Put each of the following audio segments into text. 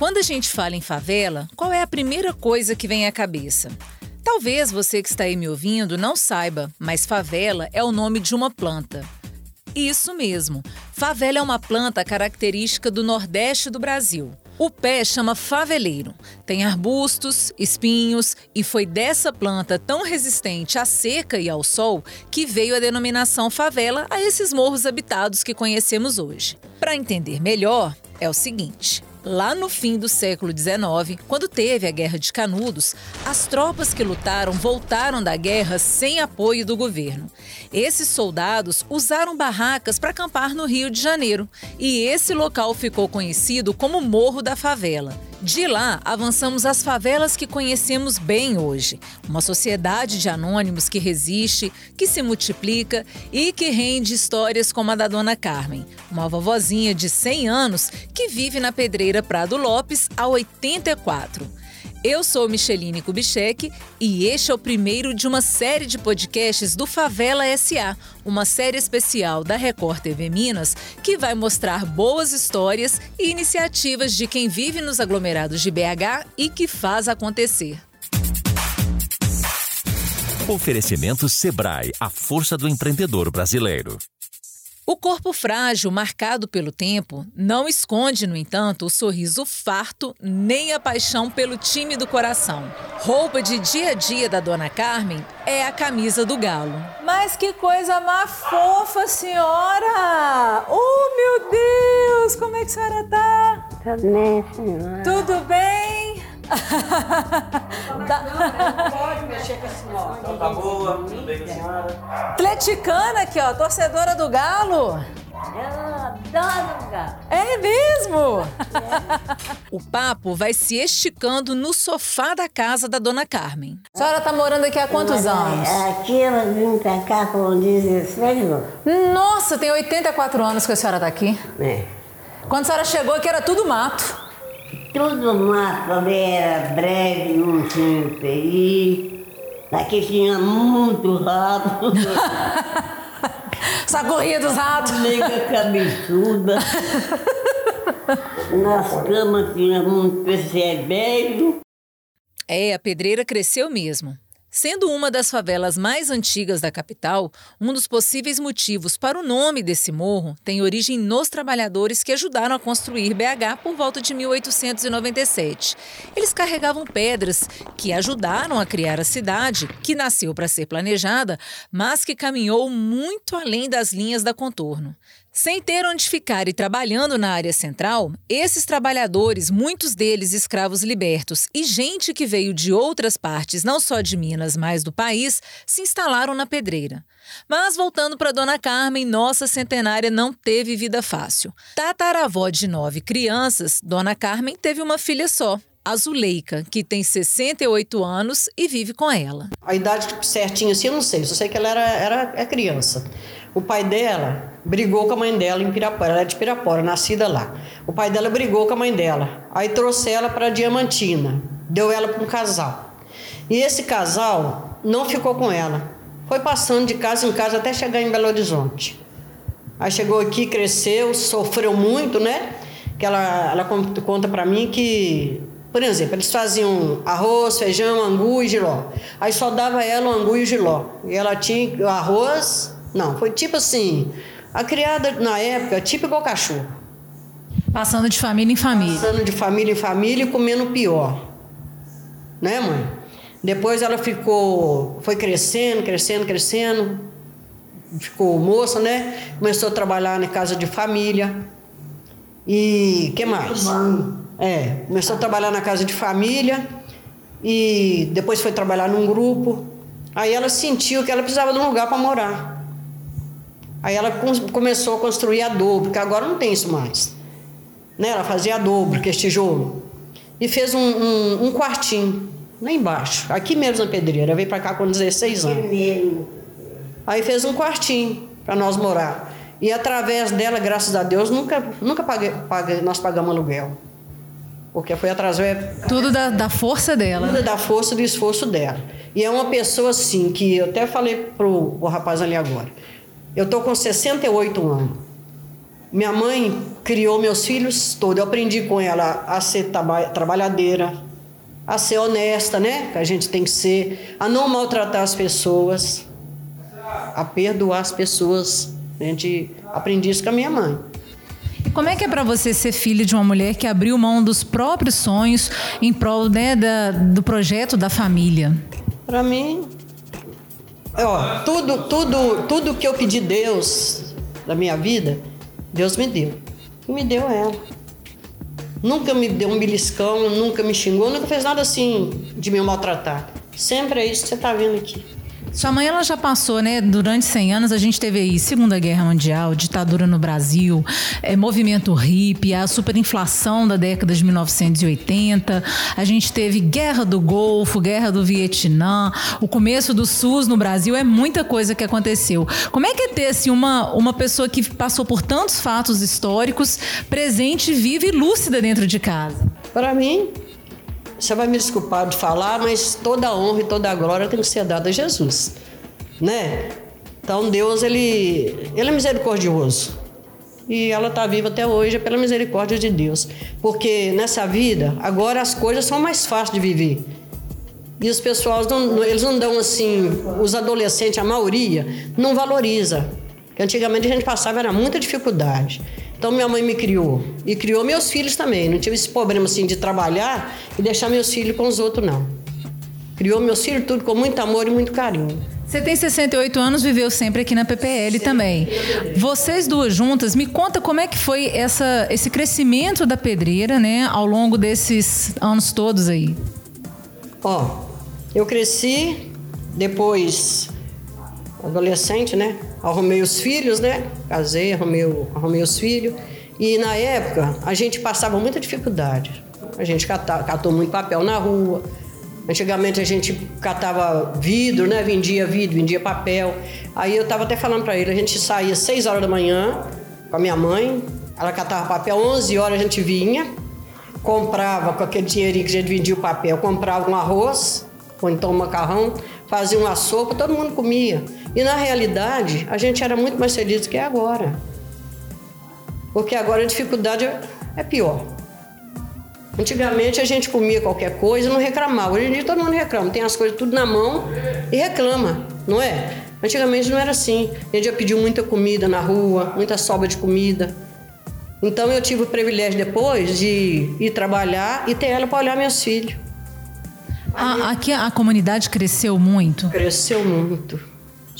Quando a gente fala em favela, qual é a primeira coisa que vem à cabeça? Talvez você que está aí me ouvindo não saiba, mas favela é o nome de uma planta. Isso mesmo. Favela é uma planta característica do Nordeste do Brasil. O pé chama faveleiro. Tem arbustos, espinhos e foi dessa planta tão resistente à seca e ao sol que veio a denominação favela a esses morros habitados que conhecemos hoje. Para entender melhor, é o seguinte: Lá no fim do século XIX, quando teve a Guerra de Canudos, as tropas que lutaram voltaram da guerra sem apoio do governo. Esses soldados usaram barracas para acampar no Rio de Janeiro e esse local ficou conhecido como Morro da Favela. De lá, avançamos às favelas que conhecemos bem hoje. Uma sociedade de anônimos que resiste, que se multiplica e que rende histórias como a da Dona Carmen, uma vovozinha de 100 anos que vive na Pedreira Prado Lopes há 84. Eu sou Micheline Kubitschek e este é o primeiro de uma série de podcasts do Favela SA, uma série especial da Record TV Minas que vai mostrar boas histórias e iniciativas de quem vive nos aglomerados de BH e que faz acontecer. Oferecimento Sebrae, a força do empreendedor brasileiro. O corpo frágil, marcado pelo tempo, não esconde, no entanto, o sorriso farto nem a paixão pelo time do coração. Roupa de dia a dia da dona Carmen é a camisa do galo. Mas que coisa mais fofa, senhora! Oh, meu Deus! Como é que a senhora tá? Tudo bem, senhora? Tudo bem? tá boa, tudo bem com a senhora? Atleticana aqui, ó, torcedora do Galo. Eu adoro o galo. É mesmo? O papo vai se esticando no sofá da casa da dona Carmen. A senhora tá morando aqui há quantos anos? Aqui eu vim pra cá com 16 anos. Nossa, tem 84 anos que a senhora tá aqui. É. Quando a senhora chegou aqui era tudo mato. Tudo mato, era breve, não tinha UTI. Aqui tinha muito rato, Essa corrida dos ratos. nega cabeçuda. Nas camas tinha muito percebejo. É, a pedreira cresceu mesmo. Sendo uma das favelas mais antigas da capital, um dos possíveis motivos para o nome desse morro tem origem nos trabalhadores que ajudaram a construir BH por volta de 1897. Eles carregavam pedras que ajudaram a criar a cidade, que nasceu para ser planejada, mas que caminhou muito além das linhas da contorno. Sem ter onde ficar e trabalhando na área central, esses trabalhadores, muitos deles escravos libertos e gente que veio de outras partes, não só de Minas, mas do país, se instalaram na pedreira. Mas voltando para Dona Carmen, nossa centenária não teve vida fácil. Tataravó de nove crianças, Dona Carmen teve uma filha só, a Zuleika, que tem 68 anos e vive com ela. A idade certinha assim, eu não sei. Só sei que ela era, era é criança. O pai dela brigou com a mãe dela em Pirapora. Ela é de Pirapora, nascida lá. O pai dela brigou com a mãe dela. Aí trouxe ela para Diamantina. Deu ela para um casal. E esse casal não ficou com ela. Foi passando de casa em casa até chegar em Belo Horizonte. Aí chegou aqui, cresceu, sofreu muito, né? Que ela, ela con- conta para mim que, por exemplo, eles faziam arroz, feijão, angu e giló. Aí só dava ela o angu e o giló. E ela tinha arroz. Não, foi tipo assim. A criada na época, tipo igual cachorro. Passando de família em família. Passando de família em família e comendo pior. Né, mãe? Depois ela ficou, foi crescendo, crescendo, crescendo. Ficou moça, né? Começou a trabalhar na casa de família. E que mais? É, começou a trabalhar na casa de família e depois foi trabalhar num grupo. Aí ela sentiu que ela precisava de um lugar para morar. Aí ela com- começou a construir adobo, porque agora não tem isso mais né? Ela fazia adobo, que é tijolo. E fez um, um, um quartinho lá embaixo, aqui mesmo na pedreira. Veio para cá com 16 anos. Mesmo. Aí fez um quartinho para nós morar. E através dela, graças a Deus, nunca, nunca paguei, paguei- nós pagamos aluguel. Porque foi através Tudo da, da força dela. tudo da força e do esforço dela. E é uma pessoa assim, que eu até falei pro o rapaz ali agora. Eu tô com 68 anos. Minha mãe criou meus filhos todos. Eu aprendi com ela a ser traba trabalhadeira, a ser honesta, né? Que a gente tem que ser, a não maltratar as pessoas, a perdoar as pessoas. A gente aprendi isso com a minha mãe. E como é que é para você ser filho de uma mulher que abriu mão dos próprios sonhos em prol né, da, do projeto da família? Para mim, ó, tudo, tudo, tudo que eu pedi Deus da minha vida, Deus me deu. E me deu ela. Nunca me deu um beliscão, nunca me xingou, nunca fez nada assim de me maltratar. Sempre é isso que você está vendo aqui. Sua mãe ela já passou, né? Durante 100 anos a gente teve aí Segunda Guerra Mundial, ditadura no Brasil, é, movimento hippie, a superinflação da década de 1980, a gente teve Guerra do Golfo, Guerra do Vietnã, o começo do SUS no Brasil, é muita coisa que aconteceu. Como é que é ter assim, uma, uma pessoa que passou por tantos fatos históricos, presente, viva e lúcida dentro de casa? Para mim, você vai me desculpar de falar, mas toda a honra e toda a glória tem que ser dada a Jesus, né? Então Deus ele, ele é misericordioso e ela está viva até hoje pela misericórdia de Deus, porque nessa vida agora as coisas são mais fáceis de viver. E os pessoal não, eles não dão assim, os adolescentes, a maioria, não valoriza. Porque antigamente a gente passava era muita dificuldade. Então minha mãe me criou e criou meus filhos também. Não tive esse problema assim de trabalhar e deixar meus filhos com os outros não. Criou meus filhos tudo com muito amor e muito carinho. Você tem 68 anos, viveu sempre aqui na PPL Sim. também. Vocês duas juntas, me conta como é que foi essa, esse crescimento da pedreira, né, ao longo desses anos todos aí. Ó, eu cresci, depois adolescente, né? Arrumei os filhos, né? Casei, arrumei, arrumei os filhos. E na época a gente passava muita dificuldade. A gente catava, catou muito papel na rua. Antigamente a gente catava vidro, né? Vendia vidro, vendia papel. Aí eu tava até falando para ele, a gente saía 6 horas da manhã com a minha mãe, ela catava papel, 11 horas a gente vinha, comprava com aquele dinheirinho que a gente vendia o papel, comprava um arroz, ou então um macarrão, fazia uma sopa, todo mundo comia. E na realidade, a gente era muito mais feliz do que agora. Porque agora a dificuldade é pior. Antigamente a gente comia qualquer coisa e não reclamava. Hoje em dia todo mundo reclama. Tem as coisas tudo na mão e reclama, não é? Antigamente não era assim. A gente já pediu muita comida na rua, muita sobra de comida. Então eu tive o privilégio depois de ir trabalhar e ter ela para olhar meus filhos. A, aqui a comunidade cresceu muito? Cresceu muito.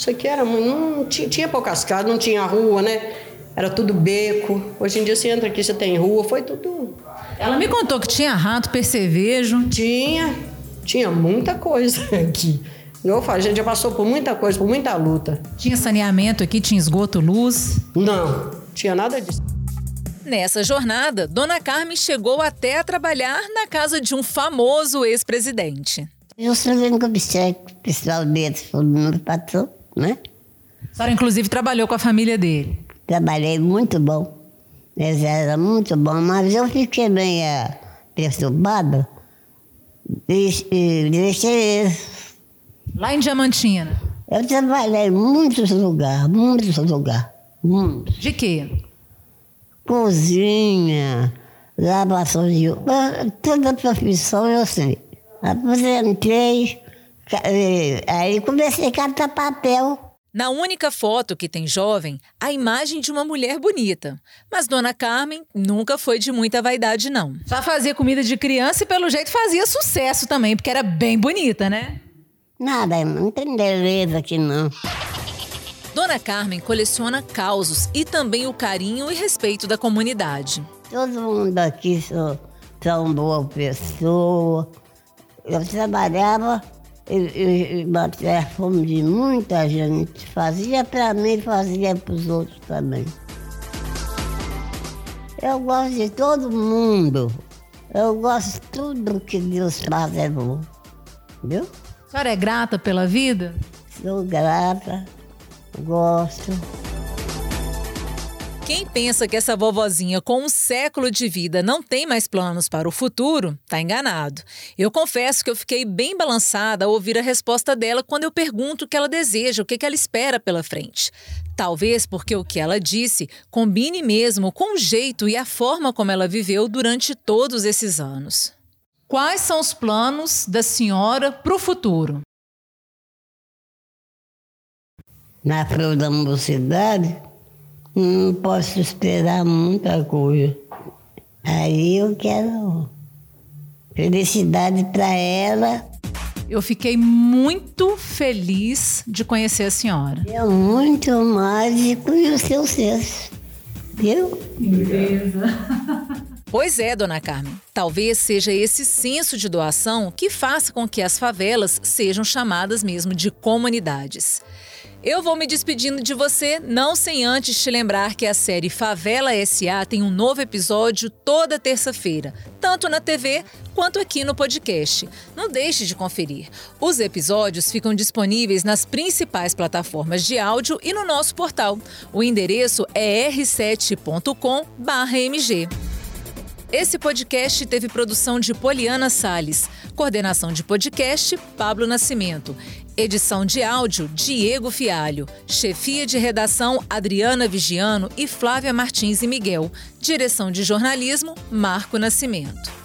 Isso aqui era não tinha, tinha poucas casas, não tinha rua, né? Era tudo beco. Hoje em dia você entra aqui, você tem rua, foi tudo. Ela me contou que tinha rato, percevejo. Tinha, tinha muita coisa aqui. Eu falo, a gente já passou por muita coisa, por muita luta. Tinha saneamento aqui, tinha esgoto, luz? Não, tinha nada disso. Nessa jornada, Dona Carmen chegou até a trabalhar na casa de um famoso ex-presidente. Eu sou que obstétrico, pessoalmente, foi meu patrão né? A senhora, inclusive, trabalhou com a família dele? Trabalhei muito bom. Eles eram muito bons, mas eu fiquei meio perturbada e, deixei eles. Lá em Diamantina? Eu trabalhei em muitos lugares, muitos lugares, muitos. De quê? Cozinha, lavação de toda profissão eu sei. Aposentei, aí comecei a catar papel. Na única foto que tem jovem, a imagem de uma mulher bonita. Mas Dona Carmen nunca foi de muita vaidade, não. Já fazia comida de criança e, pelo jeito, fazia sucesso também, porque era bem bonita, né? Nada, não tem beleza aqui, não. Dona Carmen coleciona causos e também o carinho e respeito da comunidade. Todo mundo aqui são, são boa pessoa. Eu trabalhava e, e fome de muita gente. Fazia para mim, fazia para os outros também. Eu gosto de todo mundo. Eu gosto de tudo que Deus faz é bom. Viu? A senhora é grata pela vida? Sou grata, gosto. Quem pensa que essa vovozinha com um século de vida não tem mais planos para o futuro, tá enganado. Eu confesso que eu fiquei bem balançada ao ouvir a resposta dela quando eu pergunto o que ela deseja, o que ela espera pela frente. Talvez porque o que ela disse combine mesmo com o jeito e a forma como ela viveu durante todos esses anos. Quais são os planos da senhora para o futuro? Na flor da mocidade, não posso esperar muita coisa. Aí eu quero felicidade para ela. Eu fiquei muito feliz de conhecer a senhora. É muito mágico e o seu senso. Viu? Beleza. Pois é, dona Carmen. Talvez seja esse senso de doação que faça com que as favelas sejam chamadas mesmo de comunidades. Eu vou me despedindo de você, não sem antes te lembrar que a série Favela SA tem um novo episódio toda terça-feira, tanto na TV quanto aqui no podcast. Não deixe de conferir. Os episódios ficam disponíveis nas principais plataformas de áudio e no nosso portal. O endereço é r7.com/mg. Esse podcast teve produção de Poliana Sales, coordenação de podcast Pablo Nascimento Edição de áudio, Diego Fialho. Chefia de redação, Adriana Vigiano e Flávia Martins e Miguel. Direção de jornalismo, Marco Nascimento.